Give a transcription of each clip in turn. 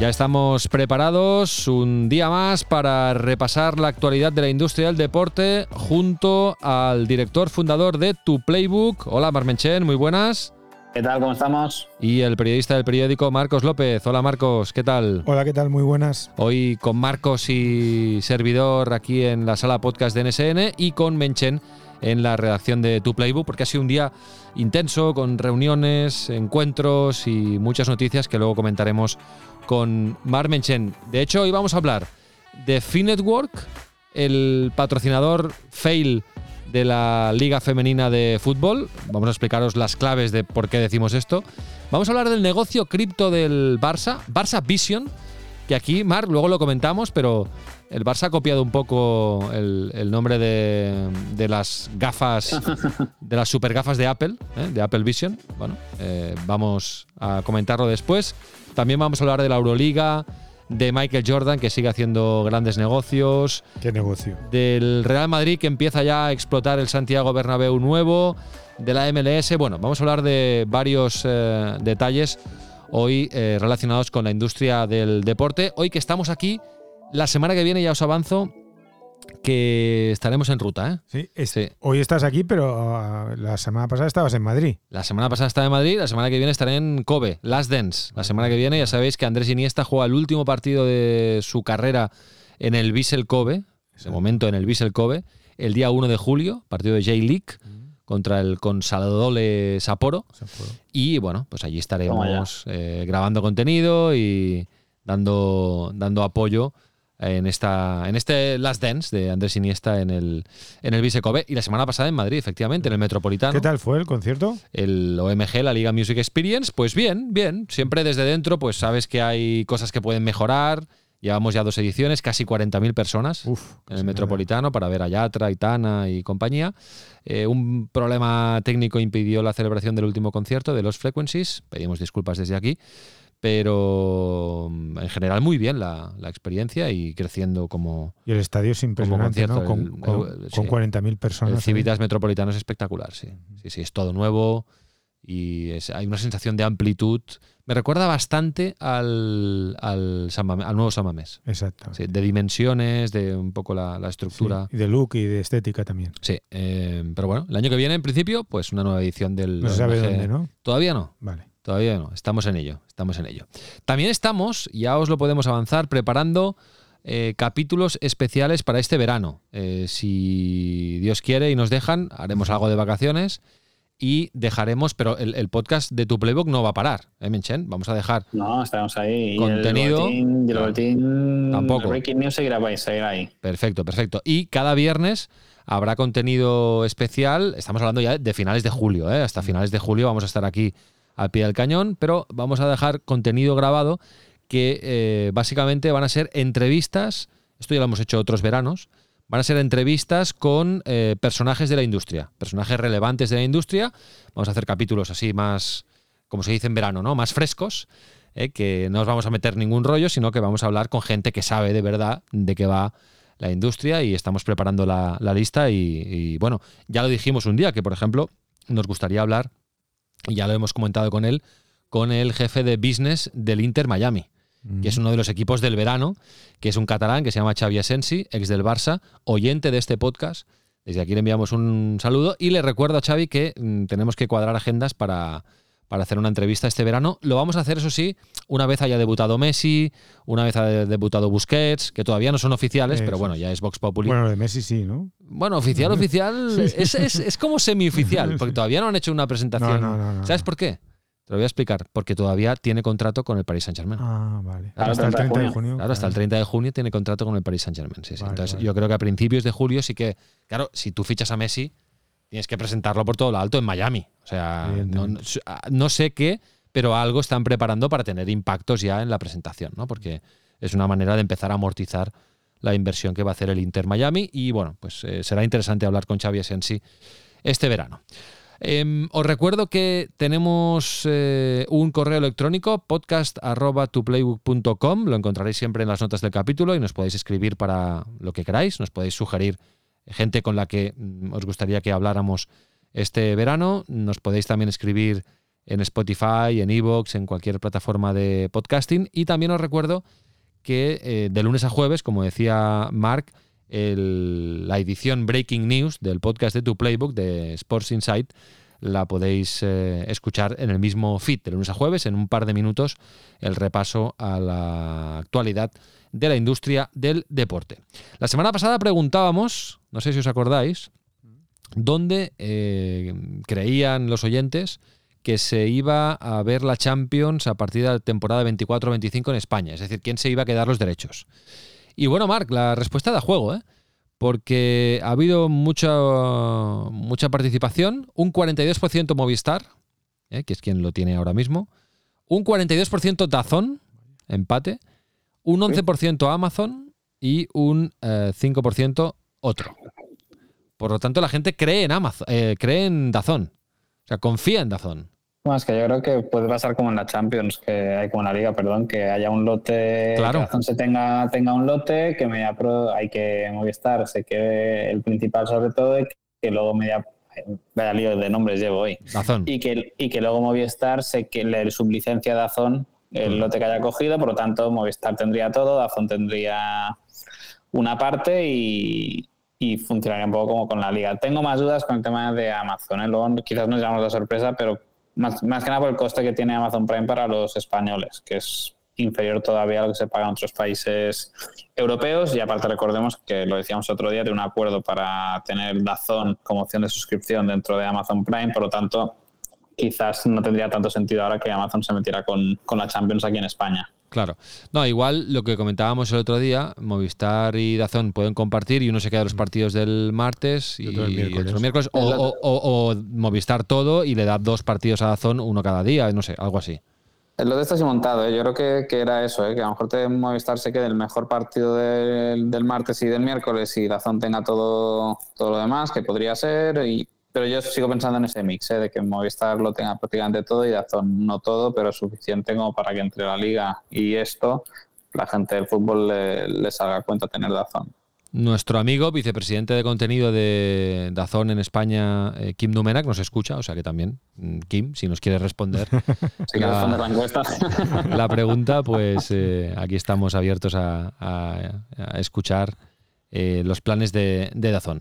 Ya estamos preparados un día más para repasar la actualidad de la industria del deporte junto al director fundador de Tu Playbook. Hola Marmenchen, muy buenas. ¿Qué tal? ¿Cómo estamos? Y el periodista del periódico Marcos López. Hola Marcos, ¿qué tal? Hola, ¿qué tal? Muy buenas. Hoy con Marcos y servidor aquí en la sala podcast de NSN y con Menchen en la redacción de Tu Playbook, porque ha sido un día intenso con reuniones, encuentros y muchas noticias que luego comentaremos con Mar Menchen. De hecho, hoy vamos a hablar de Finetwork, el patrocinador fail de la Liga Femenina de Fútbol. Vamos a explicaros las claves de por qué decimos esto. Vamos a hablar del negocio cripto del Barça, Barça Vision, que aquí, Mar, luego lo comentamos, pero el Barça ha copiado un poco el, nombre de, las gafas, de las super gafas de Apple, ¿eh? de Apple Vision. Bueno, eh, vamos a comentarlo después. También vamos a hablar de la Euroliga, de Michael Jordan, que sigue haciendo grandes negocios. ¿Qué negocio? Del Real Madrid, que empieza ya a explotar el Santiago Bernabéu nuevo. De la MLS. Bueno, vamos a hablar de varios eh, detalles hoy eh, relacionados con la industria del deporte. Hoy que estamos aquí, la semana que viene ya os avanzo que estaremos en ruta. ¿eh? Sí, hoy estás aquí, pero ah, la semana pasada estabas en Madrid. La semana pasada estaba en Madrid, la semana que viene estaré en Kobe, Last Dance. La semana que viene ya sabéis que Andrés Iniesta juega el último partido de su carrera en el Vissel Kobe, ese momento en el Vissel Kobe, el día 1 de julio, partido de J-League contra el Consaladole Sapporo. Y bueno, pues allí estaremos eh, grabando contenido y dando, dando apoyo en, esta, en este Last Dance de Andrés Iniesta en el, en el Visecobe y la semana pasada en Madrid, efectivamente, en el Metropolitano. ¿Qué tal fue el concierto? El OMG, la Liga Music Experience, pues bien, bien. Siempre desde dentro, pues sabes que hay cosas que pueden mejorar. Llevamos ya dos ediciones, casi 40.000 personas en el Metropolitano para ver a Yatra, Itana y compañía. Eh, un problema técnico impidió la celebración del último concierto de los Frequencies. Pedimos disculpas desde aquí pero mm, en general muy bien la, experiencia y creciendo como. Y el estadio es impresionante, ¿no? Con, con, 40.000 personas. El Civitas Metropolitano es espectacular, sí. Sí, sí, es todo nuevo y hay una sensación de amplitud. Me recuerda bastante al, al, al nuevo Samamés. Exacto. de dimensiones, de un poco la, estructura. y de look y de estética también. Sí, eh, pero bueno, el año que viene, en principio, pues una nueva edición del. No se sabe dónde, ¿no? Todavía no. Vale. Todavía no, estamos en ello, estamos en ello. También estamos, ya os lo podemos avanzar, preparando eh, capítulos especiales para este verano. Eh, si Dios quiere y nos dejan, haremos algo de vacaciones y dejaremos, pero el, podcast de tu playbook no va a parar, ¿eh, Menchen? Vamos a dejar. No, estamos ahí. Contenido. Y el boletín, tampoco. El breaking news seguirá, ahí. Perfecto, perfecto. Y cada viernes habrá contenido especial. Estamos hablando ya de finales de julio, ¿eh? Hasta finales de julio vamos a estar aquí al pie del cañón, pero vamos a dejar contenido grabado que eh, básicamente van a ser entrevistas, esto ya lo hemos hecho otros veranos, van a ser entrevistas con eh, personajes de la industria, personajes relevantes de la industria. Vamos a hacer capítulos así más, como se dice en verano, ¿no? Más frescos, eh, que no os vamos a meter ningún rollo, sino que vamos a hablar con gente que sabe de verdad de qué va la industria y estamos preparando la, lista y, y, bueno, ya lo dijimos un día que, por ejemplo, nos gustaría hablar y ya lo hemos comentado con él, con el jefe de business del Inter Miami, que es uno de los equipos del verano, que es un catalán que se llama Xavi Asensi, ex del Barça, oyente de este podcast. Desde aquí le enviamos un saludo y le recuerdo a Xavi que mm, tenemos que cuadrar agendas para, para hacer una entrevista este verano. Lo vamos a hacer, eso sí, una vez haya debutado Messi, una vez haya debutado Busquets, que todavía no son oficiales, pero bueno, ya es Vox Populi. Bueno, de Messi sí, ¿no? Bueno, oficial, oficial, es, es, es, como semi-oficial, porque todavía no han hecho una presentación. ¿Sabes por qué? Te lo voy a explicar, porque todavía tiene contrato con el Paris Saint-Germain. Ah, vale. hasta el 30 de junio. Claro, hasta el 30 de junio tiene contrato con el Paris Saint-Germain. Sí, sí. Entonces, yo creo que a principios de julio sí que, claro, si tú fichas a Messi, tienes que presentarlo por todo lo alto en Miami. O sea, no, sé qué, pero algo están preparando para tener impactos ya en la presentación, ¿no? Porque es una manera de empezar a amortizar la inversión que va a hacer el Inter Miami y bueno, pues eh, será interesante hablar con Xavi Asensi este verano. Em, os recuerdo que tenemos eh, un correo electrónico podcast.tuplaybook.com, lo encontraréis siempre en las notas del capítulo y nos podéis escribir para lo que queráis, nos podéis sugerir gente con la que mm, os gustaría que habláramos este verano, nos podéis también escribir en Spotify, en Evox, en cualquier plataforma de podcasting. Y también os recuerdo que eh, de lunes a jueves, como decía Mark, la edición Breaking News del podcast de Tu Playbook de Sports Insight la podéis eh, escuchar en el mismo feed de lunes a jueves, en un par de minutos, el repaso a la actualidad de la industria del deporte. La semana pasada preguntábamos, no sé si os acordáis, dónde eh, creían los oyentes que se iba a ver la Champions a partir de la temporada 24-25 en España, es decir, quién se iba a quedar los derechos. Y bueno, Marc, la respuesta da juego, ¿eh? porque ha habido mucha, mucha participación, un 42% Movistar, ¿eh? que es quien lo tiene ahora mismo, un 42% Dazón, empate, un 11% Amazon y un eh, 5% otro. Por lo tanto, la gente cree en Amazon, eh, cree en Dazón. O sea, confía en Dazón. Bueno, es que yo creo que puede pasar como en la Champions, que hay como en la Liga, perdón, que haya un lote, Claro. que se tenga, tenga un lote, que Media Pro hay que Movistar se quede el principal sobre todo, y que luego Media vaya lío de nombres llevo hoy. Dazón. Y que, y que luego Movistar se que le sublicencia a Dazón el lote que haya cogido, por lo tanto Movistar tendría todo, Dazón tendría una parte y, y funcionaría un poco como con la liga. Tengo más dudas con el tema de Amazon, ¿eh? luego quizás nos llevamos la sorpresa, pero más, más que nada por el coste que tiene Amazon Prime para los españoles, que es inferior todavía a lo que se paga en otros países europeos y aparte recordemos que lo decíamos otro día de un acuerdo para tener Dazón como opción de suscripción dentro de Amazon Prime, por lo tanto quizás no tendría tanto sentido ahora que Amazon se metiera con, con la Champions aquí en España. Claro. No, igual lo que comentábamos el otro día, Movistar y Dazón pueden compartir y uno se queda los partidos del martes y, Y otro el miércoles. otro el miércoles, o, o- o- o Movistar todo y le da dos partidos a Dazón, uno cada día, no sé, algo así. Lo de esto sí montado, ¿eh? yo creo que, que era eso, ¿eh? que a lo mejor te Movistar se quede el mejor partido del, del martes y del miércoles y Dazón tenga todo, todo lo demás, que podría ser, y, pero yo sigo pensando en ese mix, ¿eh? de que Movistar lo tenga prácticamente todo y Dazón no todo, pero suficiente como para que entre la liga y esto la gente del fútbol le, le salga a cuenta tener Dazón. Nuestro amigo, vicepresidente de contenido de Dazón en España, eh, Kim Numenak, nos escucha, o sea que también, mm, Kim, si nos quiere responder Si La- quieres responder la encuesta. la pregunta, pues eh, aquí estamos abiertos a, a- a escuchar eh, los planes de, de Dazón.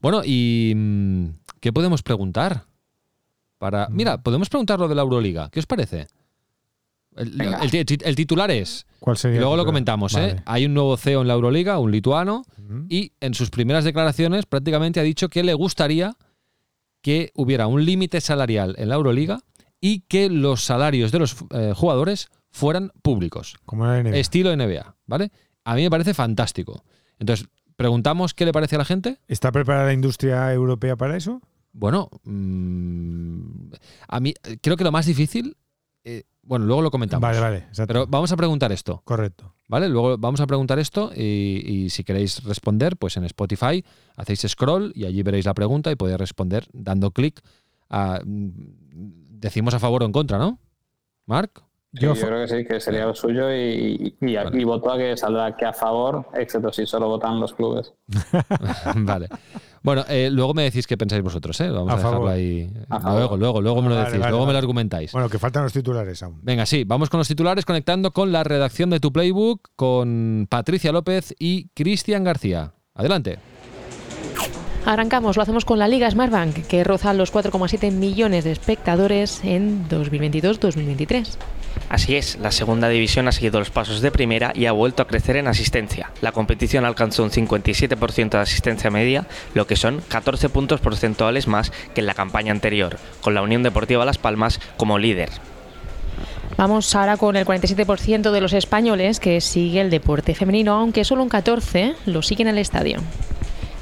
Bueno, ¿y mm, qué podemos preguntar? Para, mira, podemos preguntar lo de la Euroliga. ¿Qué os parece? El, titular es, ¿Cuál y sería? luego lo comentamos, ¿eh? Hay un nuevo CEO en la Euroliga, un lituano, Ujú. y en sus primeras declaraciones prácticamente ha dicho que le gustaría que hubiera un límite salarial en la Euroliga y que los salarios de los eh, jugadores fueran públicos, Como la NBA. estilo NBA, ¿vale? A mí me parece fantástico. Entonces, preguntamos qué le parece a la gente. ¿Está preparada la industria europea para eso? Bueno, mm, a mí creo que lo más difícil, eh, bueno, luego lo comentamos. Vale, vale. exacto. Pero vamos a preguntar esto. Correcto. ¿Vale? Luego vamos a preguntar esto y, y si queréis responder, pues en Spotify hacéis scroll y allí veréis la pregunta y podéis responder dando clic a... mm, Decimos a favor o en contra, ¿no? Marc. Yo, yo creo que sí, que sería lo suyo y, y, y voto a que saldrá que a favor, excepto si solo votan los clubes. vale. Bueno, eh, luego me decís qué pensáis vosotros, ¿eh? Vamos a, A dejarlo favor. ahí. A. Luego, luego, luego me lo decís, vale, luego me lo argumentáis. bueno, que faltan los titulares aún. Venga, sí, vamos con los titulares conectando con la redacción de tu playbook con Patricia López y Cristian García. Adelante. Arrancamos, lo hacemos con la Liga Smartbank, que roza los 4,7 millones de espectadores en 2022-2023. Así es, la segunda división ha seguido los pasos de primera y ha vuelto a crecer en asistencia. La competición alcanzó un 57% de asistencia media, lo que son 14 puntos porcentuales más que en la campaña anterior, con la Unión Deportiva Las Palmas como líder. Vamos ahora con el 47% de los españoles que sigue el deporte femenino, aunque solo un 14% lo siguen en el estadio.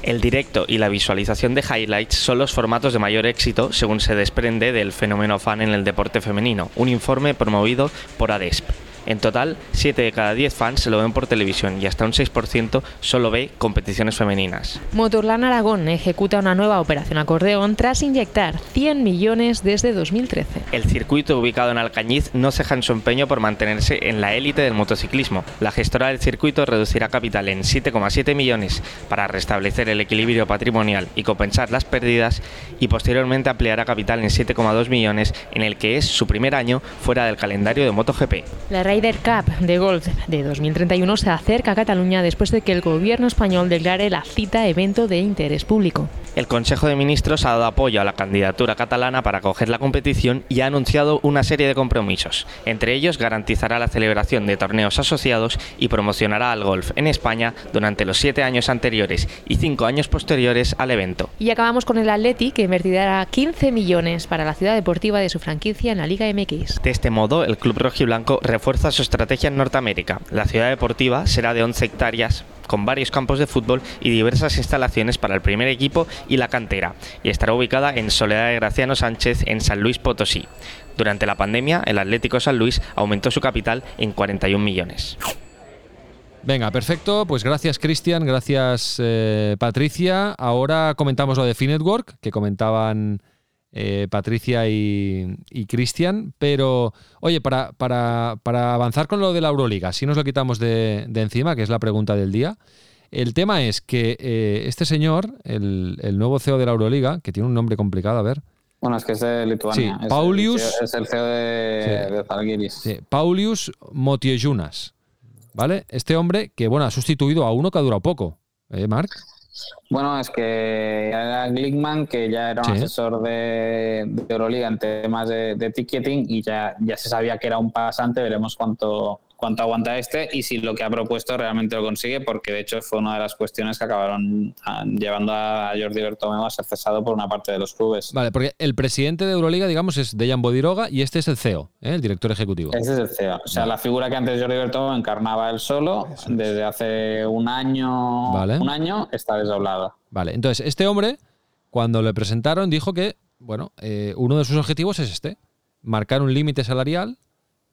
El directo y la visualización de highlights son los formatos de mayor éxito según se desprende del fenómeno fan en el deporte femenino, un informe promovido por ADESP. En total, 7 de cada 10 fans se lo ven por televisión y hasta un 6% solo ve competiciones femeninas. Motorland Aragón ejecuta una nueva operación acordeón tras inyectar 100 millones desde 2013. El circuito ubicado en Alcañiz no ceja en su empeño por mantenerse en la élite del motociclismo. La gestora del circuito reducirá capital en 7,7 millones para restablecer el equilibrio patrimonial y compensar las pérdidas y posteriormente ampliará capital en 7,2 millones en el que es su primer año fuera del calendario de MotoGP. La Ryder Cup de golf de 2031 se acerca a Cataluña después de que el gobierno español declare la cita evento de interés público. El Consejo de Ministros ha dado apoyo a la candidatura catalana para acoger la competición y ha anunciado una serie de compromisos. Entre ellos, garantizará la celebración de torneos asociados y promocionará al golf en España durante los siete años anteriores y cinco años posteriores al evento. Y acabamos con el Atleti, que invertirá 15 millones para la ciudad deportiva de su franquicia en la Liga MX. De este modo, el club rojiblanco refuerza su estrategia en Norteamérica. La ciudad deportiva será de 11 hectáreas con varios campos de fútbol y diversas instalaciones para el primer equipo y la cantera, y estará ubicada en Soledad de Graciano Sánchez en San Luis Potosí. Durante la pandemia, el Atlético San Luis aumentó su capital en 41 millones. Venga, perfecto. Pues gracias, Cristian. Gracias, eh, Patricia. Ahora comentamos lo de Finetwork, que comentaban eh, Patricia y, y Cristian. Pero, oye, para, para, para, avanzar con lo de la Euroliga, si nos lo quitamos de, de, encima, que es la pregunta del día. El tema es que eh, este señor, el, el, nuevo CEO de la Euroliga, que tiene un nombre complicado, a ver. Bueno, es que es de Lituania. Sí, es Paulius. El, es el CEO de, sí. de Zalgiris. Sí, Paulius Motiejunas. ¿Vale? Este hombre que, bueno, ha sustituido a uno que ha durado poco. ¿Eh, Marc? Bueno, es que era Glickman, que ya era un sí. asesor de, de, Euroliga en temas de, de, ticketing y ya, ya se sabía que era un pasante. Veremos cuánto, cuánto aguanta este y si lo que ha propuesto realmente lo consigue, porque de hecho fue una de las cuestiones que acabaron ah, llevando a Jordi Bertomeu a ser cesado por una parte de los clubes. Vale, porque el presidente de Euroliga, digamos, es Dejan Bodiroga y este es el CEO, ¿eh? el director ejecutivo. Ese es el CEO. O sea, vale. la figura que antes Jordi Bertomeu encarnaba él solo, desde hace un año, vale. un año está desdoblado. Vale, entonces este hombre, cuando le presentaron, dijo que, bueno, eh, uno de sus objetivos es este, marcar un límite salarial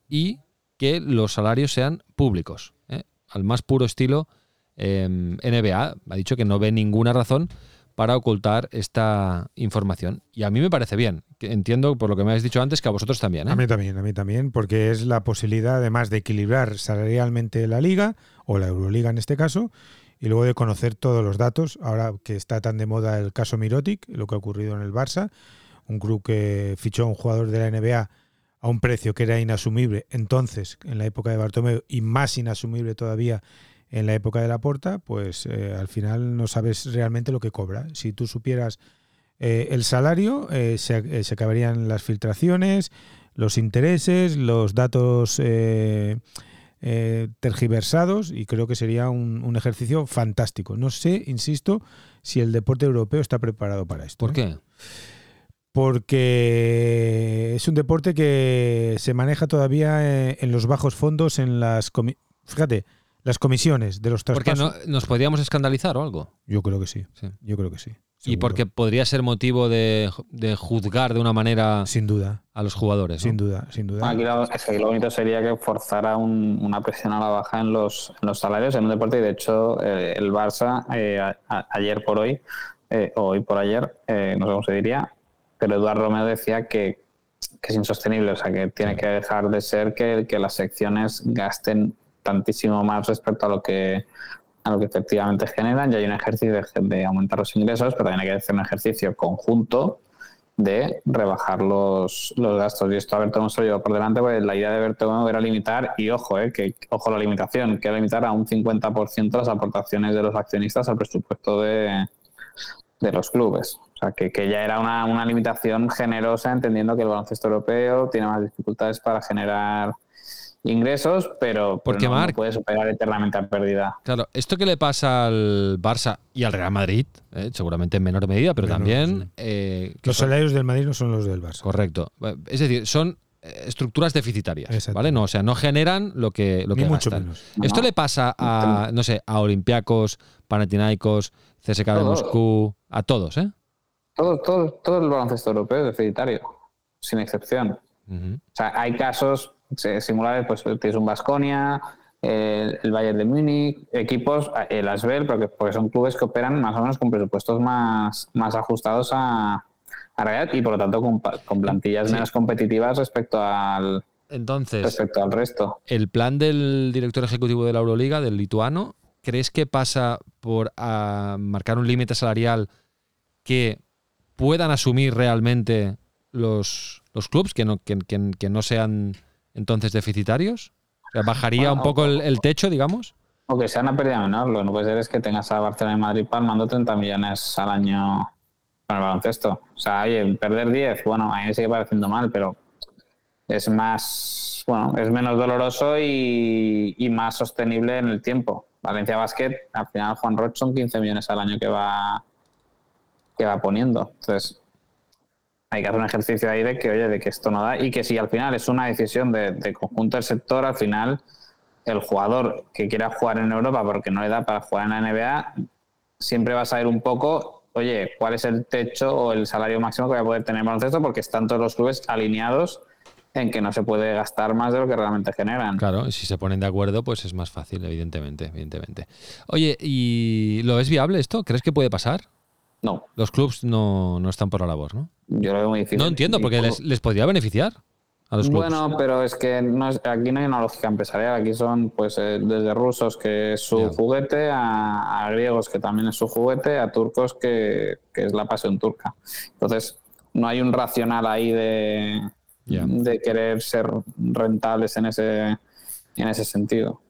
y que los salarios sean públicos, ¿eh? al más puro estilo eh, NBA. Ha dicho que no ve ninguna razón para ocultar esta información. Y a mí me parece bien. Entiendo, por lo que me habéis dicho antes, que a vosotros también. ¿eh? A mí también, a mí también, porque es la posibilidad, además, de equilibrar salarialmente la liga, o la Euroliga en este caso, y luego de conocer todos los datos. Ahora que está tan de moda el caso Mirotic, lo que ha ocurrido en el Barça, un club que fichó a un jugador de la NBA a un precio que era inasumible entonces, en la época de Bartomeu, y más inasumible todavía en la época de la Porta, pues eh, al final no sabes realmente lo que cobra. Si tú supieras eh, el salario, eh, se, se, acabarían las filtraciones, los intereses, los datos tergiversados, y creo que sería un, un, ejercicio fantástico. No sé, insisto, si el deporte europeo está preparado para esto. ¿Por qué? Porque es un deporte que se maneja todavía en los bajos fondos, en las fíjate, las comisiones de los traspasos. Porque no, nos podríamos escandalizar o algo. Yo creo que sí. sí. Yo creo que sí. Seguro. Y porque podría ser motivo de, de, juzgar de una manera sin duda a los jugadores. Sin ¿no? duda, sin duda. Aquí lo, es que lo bonito sería que forzara un, una presión a la baja en los, en los salarios en un deporte y de hecho eh, el Barça eh, a, a, ayer por hoy eh, o hoy por ayer, no sé cómo se diría, pero Eduardo Romeo decía que, es insostenible, o sea, que tiene que dejar de ser que, las secciones gasten tantísimo más respecto a lo que a lo que efectivamente generan. Ya hay un ejercicio de, aumentar los ingresos, pero también hay que hacer un ejercicio conjunto de rebajar los, los gastos. Y esto a Bertomeu se lo por delante, pues la idea de Bertomeu era limitar, y ojo, eh, que ojo la limitación, que era limitar a un 50% las aportaciones de los accionistas al presupuesto de, de los clubes. Sea, que, que ya era una, una, limitación generosa, entendiendo que el baloncesto europeo tiene más dificultades para generar ingresos, pero, Porque pero no, Marc, no puede superar eternamente a pérdida. Claro, esto que le pasa al Barça y al Real Madrid, eh, seguramente en menor medida, pero menor, también... Sí. Eh, los salarios del Madrid no son los del Barça. Correcto. Es decir, son eh, estructuras deficitarias, ¿vale? No, o sea, no generan lo que, lo Ni que mucho gastan. menos. Esto No. le pasa a, no sé, a Olympiacos, Panathinaikos, CSKA de. Moscú, a todos, ¿eh? Todo, todo, todo el baloncesto europeo es deficitario, sin excepción. O sea, hay casos similares, pues tienes un Basconia, el, el, Bayern de Múnich, equipos, el Asbel, porque, porque son clubes que operan más o menos con presupuestos más, más ajustados a, a realidad y por lo tanto con, con plantillas Sí. menos competitivas respecto al, Entonces, respecto al resto. el plan del director ejecutivo de la Euroliga, del lituano, ¿crees que pasa por ah, marcar un límite salarial que puedan asumir realmente los, los clubes, que no, que, que- que no sean entonces deficitarios? O sea, ¿Bajaría un poco el, el techo, digamos? O que sea una pérdida menor, lo que no puede ser es que tengas a Barcelona y Madrid palmando 30 millones al año con el baloncesto. O sea, oye, perder 10, bueno, a mí me sigue pareciendo mal, pero es más, bueno, es menos doloroso y, y más sostenible en el tiempo. Valencia Basket, al final Juan Roch son 15 millones al año que va que va poniendo. Entonces, hay que hacer un ejercicio ahí de que, oye, de que esto no da y que si al final es una decisión de, conjunto del sector, al final el jugador que quiera jugar en Europa porque no le da para jugar en la NBA, siempre va a saber un poco, oye, cuál es el techo o el salario máximo que voy a poder tener en baloncesto porque están todos los clubes alineados en que no se puede gastar más de lo que realmente generan. Claro, y si se ponen de acuerdo, pues es más fácil, evidentemente, evidentemente. Oye, ¿y lo es viable esto? ¿Crees que puede pasar? No, Los clubes no, no están por la labor, ¿no? yo lo veo muy difícil. No entiendo, porque por- les, les podría beneficiar a los clubes. Bueno, pero es que no es- aquí no hay una lógica empresarial. Aquí son pues eh, desde rusos que es su juguete, a, a griegos que también es su juguete, a turcos que, que es la pasión turca. Entonces, no hay un racional ahí de, de querer ser rentables en ese, en ese sentido.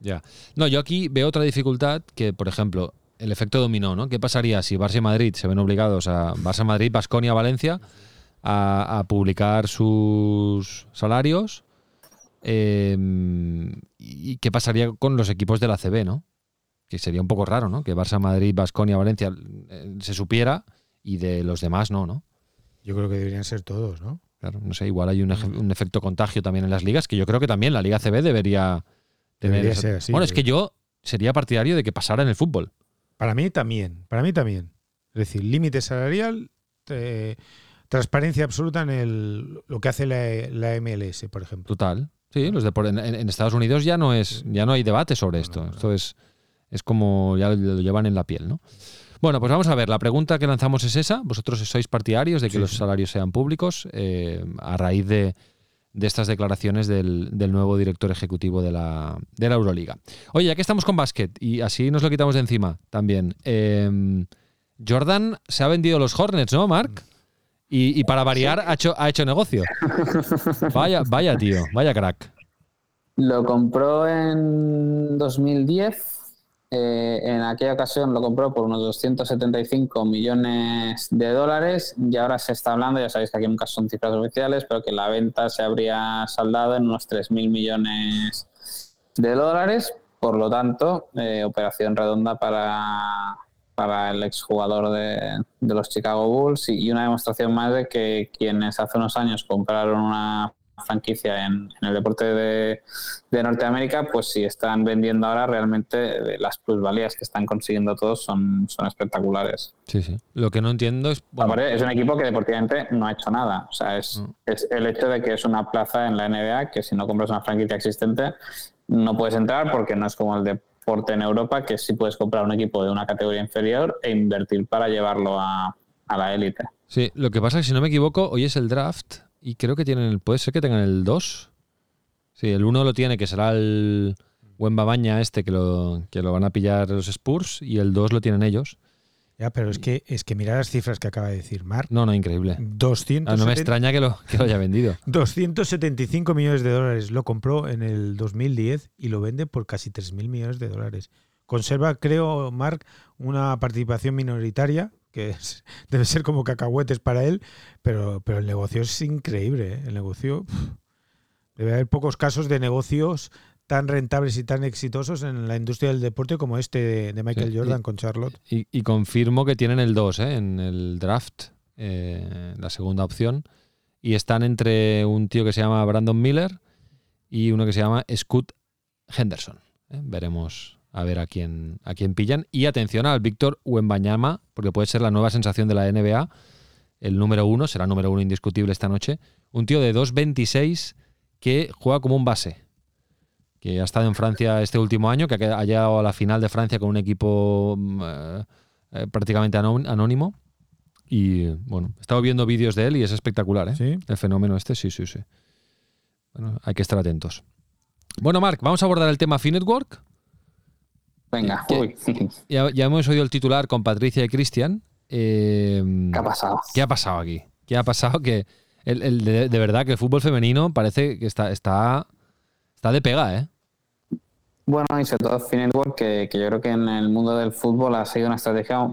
Ya. No, yo aquí veo otra dificultad que, por ejemplo, el efecto dominó, ¿no? ¿Qué pasaría si Barça y Madrid se ven obligados a Barça, Madrid, Basconia, Valencia a, a publicar sus salarios? Eh, ¿Y qué pasaría con los equipos de la CB, no? Que sería un poco raro, ¿no? Que Barça, Madrid, Basconia, Valencia eh, se supiera y de los demás no, ¿no? Yo creo que deberían ser todos, ¿no? Claro, no sé, igual hay un, efecto contagio también en las ligas, que yo creo que también la Liga CB debería tener. Debería esa- ser así, bueno, es que yo sería partidario de que pasara en el fútbol. Para mí también, para mí también. Es decir, límite salarial, eh, transparencia absoluta en el, lo que hace la, la MLS, por ejemplo. Total. Sí, los en, en- Estados Unidos ya no es, ya no hay debate sobre esto. Esto es, es como ya lo, lo llevan en la piel, ¿no? Bueno, pues vamos a ver. La pregunta que lanzamos es esa. Vosotros sois partidarios de que Sí, los sí. salarios sean públicos eh, a raíz de, de estas declaraciones del, del nuevo director ejecutivo de la, de la Euroliga. Oye, ya que estamos con básquet y así nos lo quitamos de encima también. eh, Jordan se ha vendido los Hornets, ¿no, Mark? Y, y para variar ha hecho, ha hecho negocio. Vaya, vaya tío, vaya crack. Lo compró en 2010. Eh, en aquella ocasión lo compró por unos 275 millones de dólares y ahora se está hablando, ya sabéis que aquí nunca son cifras oficiales, pero que la venta se habría saldado en unos 3.000 millones de dólares. Por lo tanto, eh, operación redonda para, para el exjugador de, de los Chicago Bulls y, y una demostración más de que quienes hace unos años compraron una franquicia en, en el deporte de, de Norteamérica, pues si están vendiendo ahora realmente eh, las plusvalías que están consiguiendo todos son, son espectaculares. Sí, sí. Lo que no entiendo es. bueno, es un equipo que deportivamente no ha hecho nada. O sea, es, Mm. es el hecho de que es una plaza en la NBA que si no compras una franquicia existente no puedes entrar porque no es como el deporte en Europa que sí puedes comprar un equipo de una categoría inferior e invertir para llevarlo a, a la élite. sí, lo que pasa es que si no me equivoco, hoy es el draft y creo que tienen el. Puede ser que tengan el 2. Sí, el 1 lo tiene, que será el buen babaña este que lo, que lo van a pillar los Spurs, y el 2 lo tienen ellos. Ya, pero es que, es que mira las cifras que acaba de decir Mark. No, no, increíble. 270 Ah, no me extraña que lo, que lo haya vendido. 275 millones de dólares lo compró en el 2010 y lo vende por casi 3.000 millones de dólares. Conserva, creo, Mark, una participación minoritaria, que es- debe ser como cacahuetes para él, pero, pero el negocio es increíble. ¿eh? El negocio. debe haber pocos casos de negocios tan rentables y tan exitosos en la industria del deporte como este de, de Michael Sí, Jordan y- con Charlotte. Y, y confirmo que tienen el 2 ¿eh? en el draft, eh, la segunda opción. Y están entre un tío que se llama Brandon Miller y uno que se llama Scott Henderson. ¿eh? Veremos a ver a quién, a quién pillan. Y atención al Víctor Wembanyama, porque puede ser la nueva sensación de la NBA. El número uno, será número uno indiscutible esta noche. Un tío de 2.26 que juega como un base. Que ha estado en Francia este último año, que ha llegado a la final de Francia con un equipo mm, eh, eh, prácticamente anó- anónimo. Y bueno, he estado viendo vídeos de él y es espectacular, ¿eh? Sí. El fenómeno este, sí, sí, sí. Bueno, hay que estar atentos. Bueno, Marc, vamos a abordar el tema Finetwork. Venga, uy, Ya, ya hemos oído el titular con Patricia y Cristian. Eh, ¿qué ha pasado? ¿Qué ha pasado aquí? ¿Qué ha pasado? Que el, el de, de verdad que el fútbol femenino parece que está, está, está de pega, ¿eh? Bueno, y sobre todo Finetwork, que, que yo creo que en el mundo del fútbol ha sido una estrategia.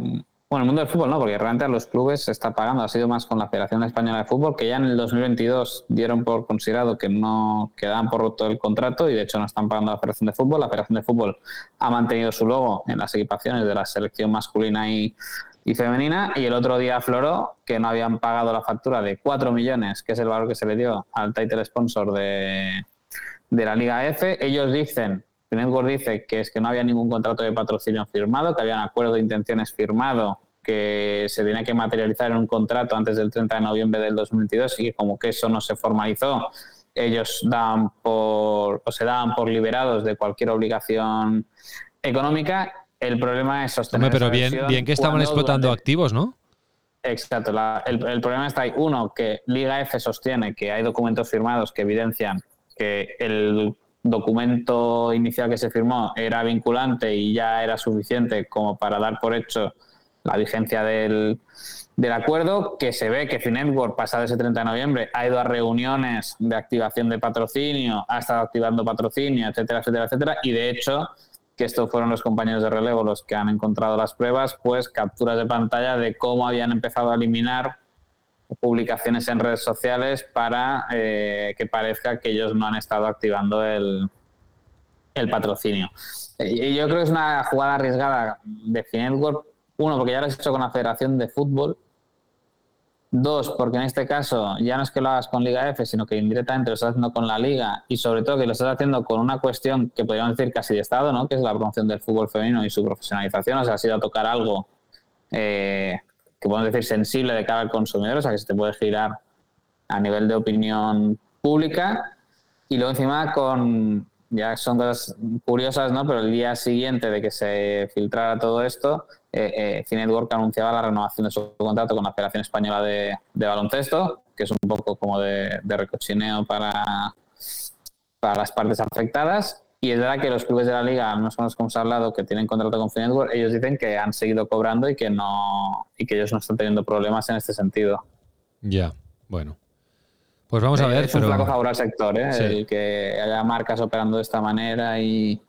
Bueno, en el mundo del fútbol no, porque realmente a los clubes se está pagando. Ha sido más con la Federación Española de Fútbol, que ya en el 2022 dieron por considerado que no quedaban por roto el contrato y de hecho no están pagando la Federación de Fútbol. La Federación de Fútbol ha mantenido su logo en las equipaciones de la selección masculina y, y femenina. Y el otro día afloró que no habían pagado la factura de 4 millones, que es el valor que se le dio al title sponsor de, de la Liga F. Ellos dicen, Network dice que es que no había ningún contrato de patrocinio firmado, que había un acuerdo de intenciones firmado que se tenía que materializar en un contrato antes del 30 de noviembre del 2022 y que como que eso no se formalizó, ellos daban por, o se daban por liberados de cualquier obligación económica. El problema es sostener Hombre, pero esa bien, bien que estaban explotando durante- activos, ¿no? Exacto. la- el, el problema está ahí. Uno, que Liga F sostiene que hay documentos firmados que evidencian que el documento inicial que se firmó era vinculante y ya era suficiente como para dar por hecho la vigencia del, del acuerdo, que se ve que Finetwork, pasado ese 30 de noviembre, ha ido a reuniones de activación de patrocinio, ha estado activando patrocinio, etcétera, etcétera, etcétera, y de hecho que estos fueron los compañeros de relevo los que han encontrado las pruebas, pues capturas de pantalla de cómo habían empezado a eliminar publicaciones en redes sociales para eh, que parezca que ellos no han estado activando el, el patrocinio. Y yo creo que es una jugada arriesgada de Finetwork, uno, porque ya lo has hecho con la Federación de Fútbol, Dos, porque en este caso ya no es que lo hagas con Liga F, sino que indirectamente lo estás haciendo con la Liga y sobre todo que lo estás haciendo con una cuestión que podríamos decir casi de Estado, ¿no? que es la promoción del fútbol femenino y su profesionalización. O sea, has ido a tocar algo eh, que podemos decir sensible de cara al consumidor, o sea, que se te puede girar a nivel de opinión pública. Y luego encima con, ya son cosas curiosas, ¿no? Pero el día siguiente de que se filtrara todo esto, eh, eh, anunciaba la renovación de su contrato con la Federación Española de, de Baloncesto, que es un poco como de, de recochineo para, para las partes afectadas. Y es verdad que los clubes de la liga, no son los que hemos hablado, que tienen contrato con Finetwork, ellos dicen que han seguido cobrando y que no y que ellos no están teniendo problemas en este sentido. Ya, bueno. Pues vamos a ver, es un flaco favor al sector, ¿eh? Sí. el que haya marcas operando de esta manera y,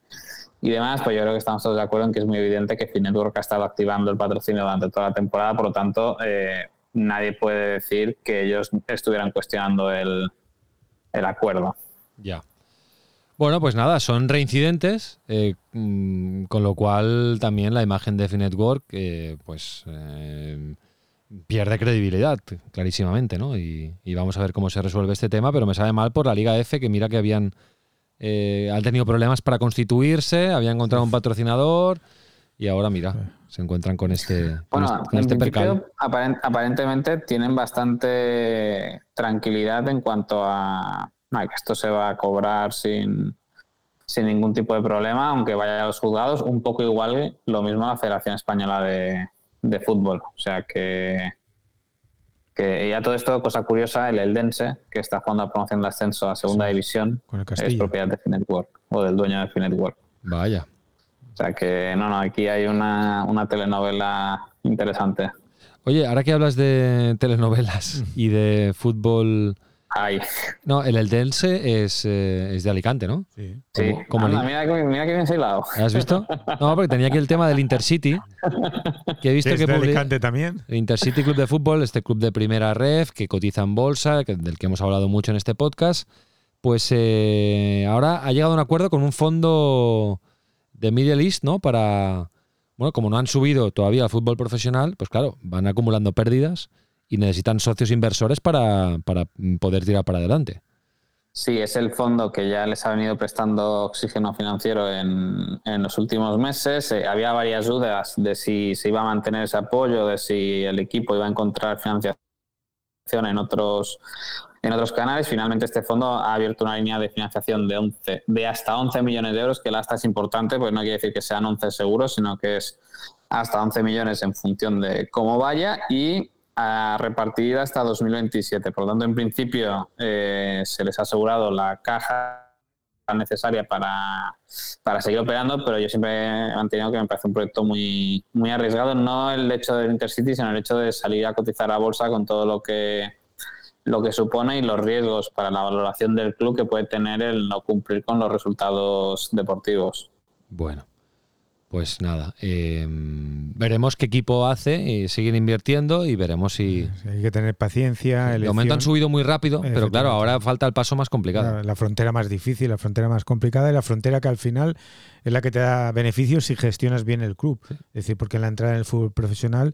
y demás, pues yo creo que estamos todos de acuerdo en que es muy evidente que Finetwork ha estado activando el patrocinio durante toda la temporada, por lo tanto, eh, nadie puede decir que ellos estuvieran cuestionando el, el acuerdo. ya. Bueno, pues nada, son reincidentes, eh, mm, con lo cual también la imagen de Finetwork, eh, pues eh, pierde credibilidad, clarísimamente, ¿no? Y, y vamos a ver cómo se resuelve este tema, pero me sabe mal por la Liga F, que mira que habían eh, han tenido problemas para constituirse, habían encontrado un patrocinador y ahora mira, se encuentran con este, con Bueno, este, con en este percal. aparen- aparentemente tienen bastante tranquilidad en cuanto a "Ay, que esto se va a cobrar sin, sin ningún tipo de problema, aunque vaya a los juzgados, un poco igual lo mismo la Federación Española de, de Fútbol. O sea que, que ya todo esto, cosa curiosa, el Eldense, que está jugando a promoción de ascenso a segunda división, es propiedad de Finetwork o del dueño de Finetwork. Vaya. O sea que no, no, aquí hay una, una telenovela interesante. Oye, ahora que hablas de telenovelas y de fútbol... Ay, No, el Eldense es, eh, es de Alicante, ¿no? Sí. sí. Como- Anda, mira, que, mira que bien hilado. ¿Has visto? No, porque tenía aquí el tema del Intercity, que he visto ¿Es que de Alicante también? el Intercity Club de Fútbol, este club de primera ref que cotiza en bolsa, que- del que hemos hablado mucho en este podcast, pues eh, ahora ha llegado a un acuerdo con un fondo de Middle East, ¿no? Para, bueno, como no han subido todavía al fútbol profesional, pues claro, van acumulando pérdidas y necesitan socios inversores para, para poder tirar para adelante. Sí, es el fondo que ya les ha venido prestando oxígeno financiero en, en los últimos meses. Eh, había varias dudas de si se iba a mantener ese apoyo, de si el equipo iba a encontrar financiación en otros en otros canales. Finalmente este fondo ha abierto una línea de financiación de, 11, de hasta 11 millones de euros, que la hasta es importante, pues no quiere decir que sean 11 seguros, sino que es hasta 11 millones en función de cómo vaya y a repartir hasta 2027. Por lo tanto, en principio eh, se les ha asegurado la caja necesaria para, para seguir operando, pero yo siempre he mantenido que me parece un proyecto muy, muy arriesgado, no el hecho del Intercity, sino el hecho de salir a cotizar a bolsa con todo lo que lo que supone y los riesgos para la valoración del club que puede tener el no cumplir con los resultados deportivos. Bueno, pues nada, eh, veremos qué equipo hace y siguen invirtiendo y veremos si... Hay que tener paciencia. De momento han subido muy rápido, pero claro, ahora falta el paso más complicado. La frontera más difícil, la frontera más complicada y la frontera que al final es la que te da beneficios si gestionas bien el club. Es decir, porque en la entrada en el fútbol profesional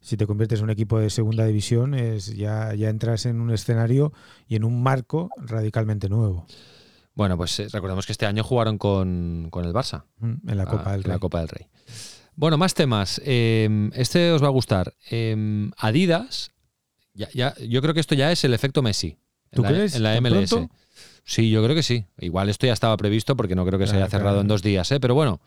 si te conviertes en un equipo de segunda división, es ya, ya entras en un escenario y en un marco radicalmente nuevo. Bueno, pues eh, recordemos que este año jugaron con, con el Barça. Mm, en la Copa Ah, del en Rey. la Copa del Rey. Bueno, más temas. Eh, este os va a gustar. Eh, Adidas, ya, ya, yo creo que esto ya es el efecto Messi. En ¿Tú la, crees? En la ¿Tan MLS. pronto? Sí, yo creo que sí. Igual esto ya estaba previsto porque no creo que se haya cerrado claro. en dos días, ¿eh? pero bueno.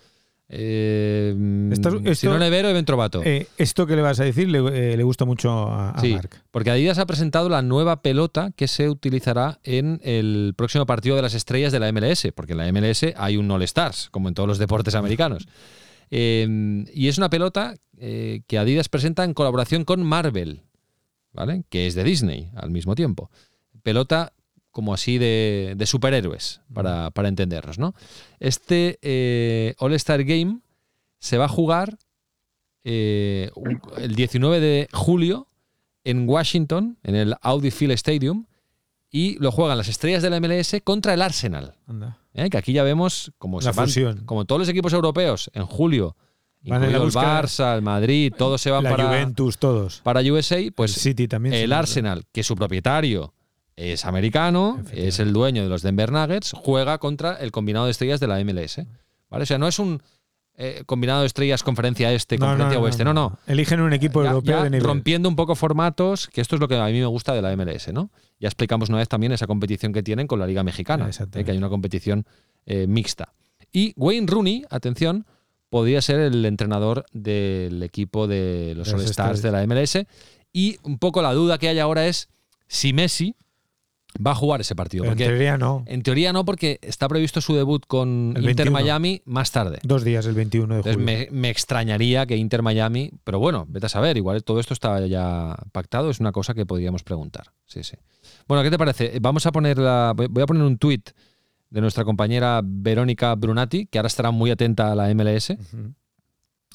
Eh, Esto- si no nevero, evento trovato. Eh, esto que le vas a decir le, eh, le gusta mucho a, a Sí, Marc. porque Adidas ha presentado la nueva pelota que se utilizará en el próximo partido de las estrellas de la MLS, porque en la MLS hay un All-Stars, como en todos los deportes americanos. Eh, y es una pelota que Adidas presenta en colaboración con Marvel, ¿vale? que es de Disney al mismo tiempo. Pelota como así de, de superhéroes, para, para entendernos. ¿no? Este eh, All-Star Game se va a jugar eh, el 19 de julio en Washington, en el Audi Field Stadium, y lo juegan las estrellas de la MLS contra el Arsenal. Anda. ¿eh? Que aquí ya vemos como se van- como todos los equipos europeos en julio, Van el Barça, el Madrid, todos se van La para, Juventus, todos. para USA, pues el City también. el. Arsenal, que su propietario es americano, es el dueño de los Denver Nuggets, juega contra el combinado de estrellas de la MLS. ¿vale? O sea, no es un eh, combinado de estrellas conferencia este, No, conferencia no, oeste, no, no. Eligen un equipo Ya- europeo ya de nivel. rompiendo un poco formatos, que esto es lo que a mí me gusta de la MLS, ¿no? Ya explicamos una vez también esa competición que tienen con la Liga Mexicana, Exactamente. ¿eh? que hay una competición eh, mixta. Y Wayne Rooney, atención, podría ser el entrenador del equipo de los De las All-Stars de la MLS. Y un poco la duda que hay ahora es si Messi va a jugar ese partido. Pero en Porque teoría no. en teoría no, porque está previsto su debut con El Inter 21. Miami más tarde. Dos días, el 21 de julio. Entonces me, me extrañaría que Inter Miami, pero bueno, vete a saber, igual todo esto está ya pactado, es una cosa que podríamos preguntar. Sí, sí. Bueno, ¿qué te parece? Vamos a poner la, voy a poner un tuit de nuestra compañera Verónica Brunati, que ahora estará muy atenta a la MLS,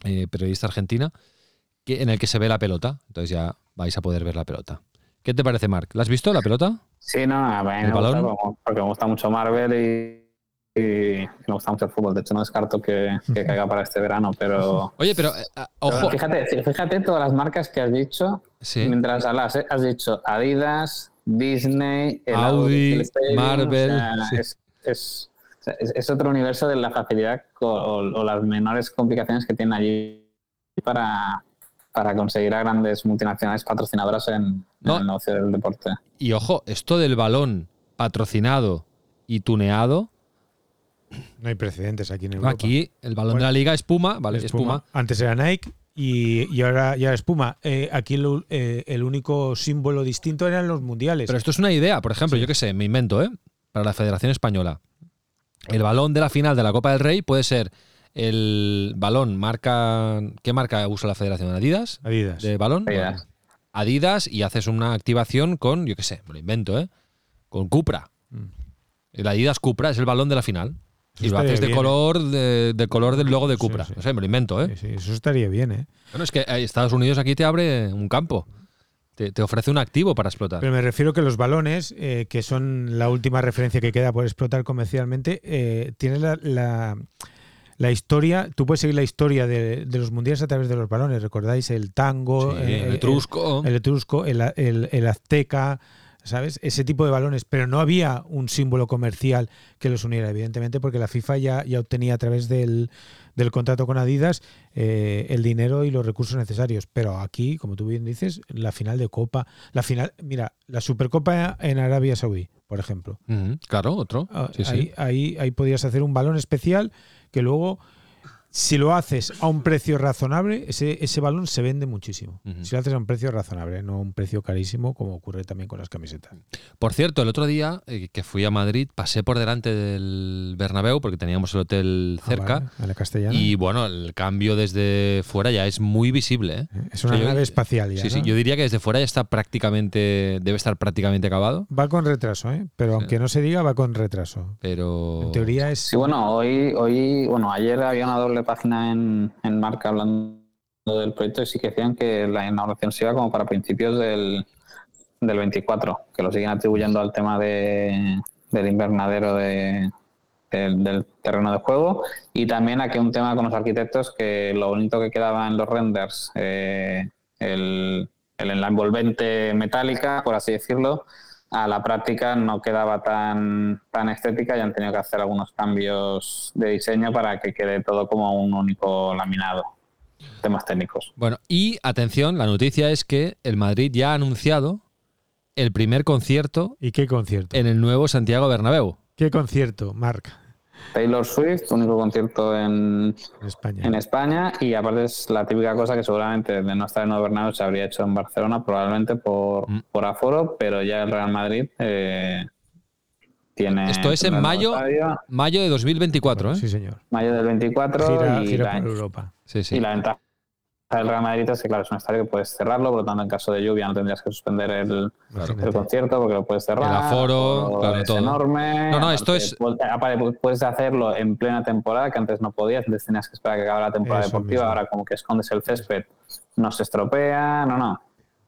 eh, periodista argentina, que, en el que se ve la pelota. Entonces ya vais a poder ver la pelota. ¿Qué te parece, Marc? ¿La has visto la pelota? Sí, no, a mí ¿El me gusta balón? como- porque me gusta mucho Marvel y, y me gusta mucho el fútbol. De hecho, no descarto que, que caiga para este verano, pero... Oye, pero eh, ah, pero ojo. Fíjate, fíjate todas las marcas que has dicho Sí. mientras hablas. ¿eh? Has dicho Adidas, Disney, el Audi, Marvel, o sea, sí. es, es- otro universo de la facilidad o, o las menores complicaciones que tienen allí para, para conseguir a grandes multinacionales patrocinadoras en, el negocio del deporte. Y ojo, esto del balón patrocinado y tuneado, No hay precedentes aquí en Europa. aquí el balón de la liga es Puma, ¿vale? Es Puma. Antes era Nike y, y ahora ya es Puma. Eh, aquí el, eh, el único símbolo distinto eran los mundiales. Pero esto es una idea, por ejemplo, yo qué sé, me invento, ¿eh? Para la Federación Española. El balón de la final de la Copa del Rey puede ser el balón marca. ¿Qué marca usa la Federación? ¿Adidas? Adidas. ¿De balón? Adidas. Bueno, Adidas y haces una activación con, yo qué sé, me lo invento, ¿eh? Con Cupra. Mm. El Adidas Cupra es el balón de la final. Eso Y lo haces de bien, ¿eh? color, de, de color del logo de Cupra. sí. No sé, me lo invento, ¿eh? Sí, sí, eso estaría bien, ¿eh? Bueno, es que eh, Estados Unidos aquí te abre un campo. Te, te ofrece un activo para explotar. Pero me refiero que los balones, eh, que son la última referencia que queda por explotar comercialmente, eh, tienen la, la- la historia. Tú puedes seguir la historia de, de los mundiales a través de los balones. ¿Recordáis el tango, Sí, eh, el etrusco. el, etrusco, el, el- el azteca? ¿Sabes? Ese tipo de balones. Pero no había un símbolo comercial que los uniera, evidentemente, porque la FIFA ya, ya obtenía a través del, del contrato con Adidas eh, el dinero y los recursos necesarios. Pero aquí, como tú bien dices, la final de Copa, la final, mira, la Supercopa en Arabia Saudí, por ejemplo. Claro, otro. Ah, Sí, sí. ahí, ahí, ahí podrías hacer un balón especial que luego, si lo haces a un precio razonable, ese, ese balón se vende muchísimo. Si lo haces a un precio razonable, no a un precio carísimo, como ocurre también con las camisetas. Por cierto, el otro día eh, que fui a Madrid, pasé por delante del Bernabéu porque teníamos el hotel Ah, cerca. vale, a la castellana. Y bueno, el cambio desde fuera ya es muy visible. ¿eh? es una o sea, yo- nave espacial ya. Sí, sí, yo diría que desde fuera ya está prácticamente, debe estar prácticamente acabado, Va con retraso, ¿eh? pero aunque no se diga, va con retraso. pero... En teoría es. Sí, bueno, hoy, hoy, bueno, ayer había una doble página en, en Marca hablando del proyecto y sí que decían que la inauguración se iba como para principios del, del 24, que lo siguen atribuyendo al tema de, del invernadero de, del, terreno de juego. Y también aquí un tema con los arquitectos que lo bonito que quedaba en los renders, eh, el, el, la envolvente metálica, por así decirlo, a la práctica no quedaba tan, tan estética y han tenido que hacer algunos cambios de diseño para que quede todo como un único laminado. Temas técnicos. Bueno, y atención, la noticia es que el Madrid ya ha anunciado el primer concierto ¿Y qué concierto? en el nuevo Santiago Bernabéu. ¿Qué concierto, Marc, Taylor Swift, único concierto en, en España? en España y aparte es la típica cosa que seguramente de no estar en Nuevo Bernabéu se habría hecho en Barcelona probablemente por, Mm. por aforo, pero ya el Real Madrid eh, tiene... Esto es en mayo, mayo de 2024, ¿eh? Sí, señor. mayo del 24 Gira, y, gira la, por Europa. Sí, sí. y la ventaja del Real Madrid es que claro, es un estadio que puedes cerrarlo, por lo tanto en caso de lluvia no tendrías que suspender el, el concierto porque lo puedes cerrar. El aforo, claro, es todo. enorme. No, no, esto es- pu- aparte, Puedes hacerlo en plena temporada, que antes no podías, antes tenías que esperar que acabara la temporada Eso deportiva, mismo. ahora como que escondes el césped, no se estropea, no, no.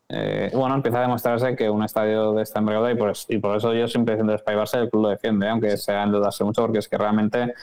Eh, bueno, empieza a demostrarse que un estadio de esta envergadura, y por, eso, y por eso yo siempre defiendo el Spy Barça, el club lo defiende, aunque sea endeudarse mucho, porque es que realmente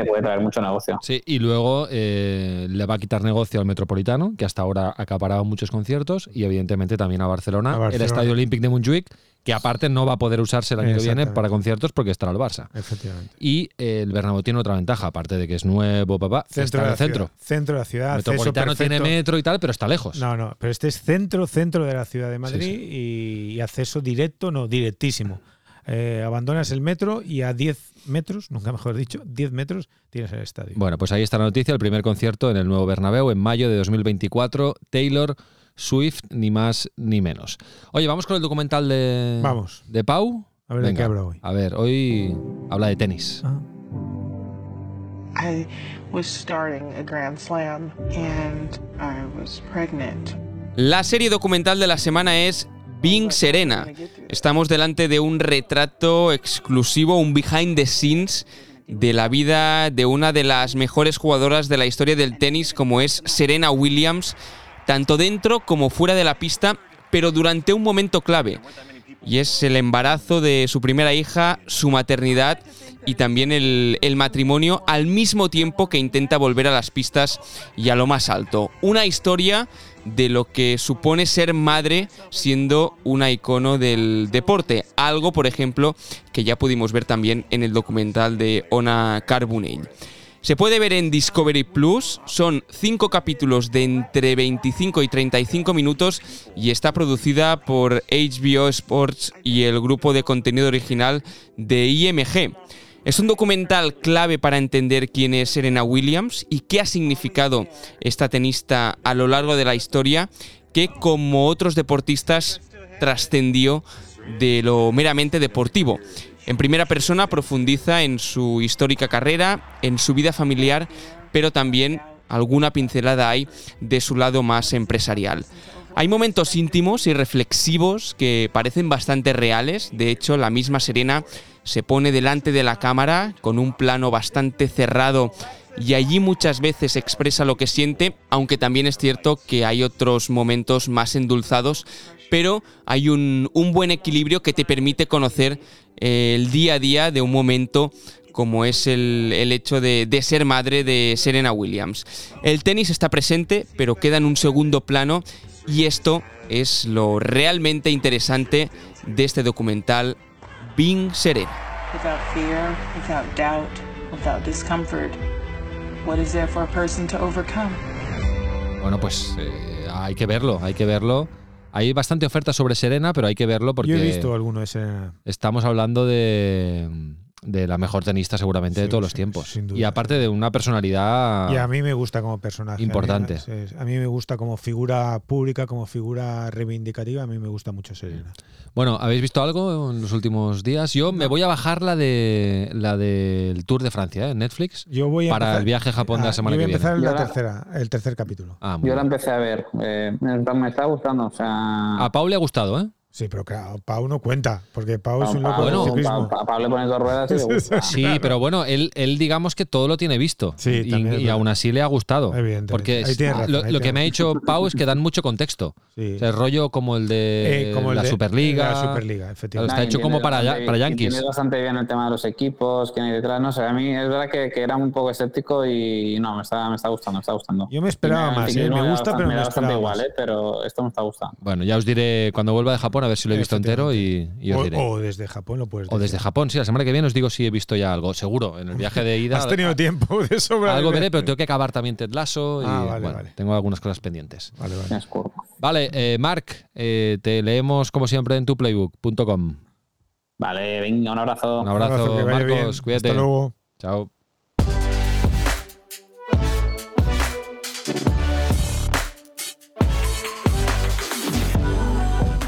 te puede traer mucho negocio. Sí, y luego eh, le va a quitar negocio al Metropolitano, que hasta ahora acaparaba muchos conciertos, y evidentemente también a Barcelona, A el Barcelona. Estadio Olímpic de Montjuic, que aparte no va a poder usarse el año que viene para conciertos porque estará el Barça. Efectivamente. Y eh, el Bernabéu tiene otra ventaja, aparte de que es nuevo, papá, está Centro en de el la centro. ciudad. Centro de la ciudad. acceso Metropolitano tiene metro y tal, pero está lejos. No, no, pero este es centro, centro de la ciudad de Madrid Sí, Y, y acceso directo, no, directísimo. Eh, abandonas el metro y a 10 metros, nunca mejor dicho, 10 metros tienes el estadio. Bueno, pues ahí está la noticia, el primer concierto en el nuevo Bernabéu en mayo de 2024, Taylor Swift, ni más ni menos. Oye, vamos con el documental de, Vamos. de Pau. A ver de qué habla hoy. A ver, hoy habla de tenis. Ah, I was starting a Grand Slam and I was pregnant. La serie documental de la semana es Being Serena. Estamos delante de un retrato exclusivo, un behind the scenes de la vida de una de las mejores jugadoras de la historia del tenis como es Serena Williams, tanto dentro como fuera de la pista, pero durante un momento clave. Y es el embarazo de su primera hija, su maternidad y también el, matrimonio al mismo tiempo que intenta volver a las pistas y a lo más alto. Una historia de lo que supone ser madre siendo una icono del deporte. Algo, por ejemplo, que ya pudimos ver también en el documental de Ona Carbonell. Se puede ver en Discovery Plus, son cinco capítulos de entre 25 y 35 minutos y está producida por HBO Sports y el grupo de contenido original de IMG. Es un documental clave para entender quién es Serena Williams y qué ha significado esta tenista a lo largo de la historia, que como otros deportistas trascendió de lo meramente deportivo. En primera persona profundiza en su histórica carrera, en su vida familiar, pero también alguna pincelada hay de su lado más empresarial. Hay momentos íntimos y reflexivos que parecen bastante reales, de hecho la misma Serena se pone delante de la cámara con un plano bastante cerrado y allí muchas veces expresa lo que siente, aunque también es cierto que hay otros momentos más endulzados, pero hay un, un buen equilibrio que te permite conocer eh, el día a día de un momento como es el, el hecho de, de ser madre de Serena Williams. El tenis está presente, pero queda en un segundo plano y esto es lo realmente interesante de este documental Being Serena. Without fear, without doubt, without discomfort. What is there for a person to overcome? Bueno, pues eh, hay que verlo, hay que verlo. Hay bastante oferta sobre Serena, pero hay que verlo porque Yo he visto alguno de Serena. estamos hablando de, de la mejor tenista seguramente de Sí, todos los tiempos. sin duda. Y aparte de una personalidad... Y a mí me gusta como personaje. a mí- Importante. A mí, me gusta como figura pública, como figura reivindicativa. A mí me gusta mucho Serena. Bueno, ¿habéis visto algo en los últimos días? Yo me voy a bajar la de la del Tour de Francia ¿eh? en Netflix Yo voy a para empezar- el viaje a Japón de la Ah, semana yo voy que a empezar viene. la tercera, el tercer capítulo. Ah, Yo la empecé a ver. eh, me, me está gustando. O sea. A Pau le ha gustado, ¿eh? Sí, pero claro, Pau no cuenta, porque Pau es un loco Pau- Bueno. del ciclismo. Pau- Pau le pones dos ruedas y le gusta. Sí, pero bueno, él, él digamos que todo lo tiene visto. Sí, y, y aún así le ha gustado. Evidentemente. Porque razón, lo, ahí lo que me ha dicho Pau es que dan mucho contexto. Sí. O sea, el rollo como el de Eh, como el la de- Superliga. La Superliga, efectivamente. Está hecho como para, bastante- para Yankees. entiendes bastante bien el tema de los equipos, quién hay detrás. No sé, a mí es verdad que, que era un poco escéptico y no, me está, me está gustando, me está gustando. Yo me esperaba el más, ¿eh? me gusta, bastante- pero me me da bastante igual. ¿eh? pero esto me está gustando. Bueno, ya os diré cuando vuelva de Japón a ver si lo he visto entero y, y os diré. O, o desde Japón lo puedes O desde decir. Japón, sí, la semana que viene os digo si he visto ya algo. Seguro, en el viaje de ida. Has tenido tiempo de sobra. Algo veré, pero tengo que acabar también Ted Lasso y Ah, vale, bueno, vale. tengo algunas cosas pendientes. Vale, vale. Vale, eh, Marc, eh, te leemos como siempre en tuplaybook.com. Vale, venga, un abrazo. Un abrazo, Marcos, bien. cuídate. Hasta luego. Chao.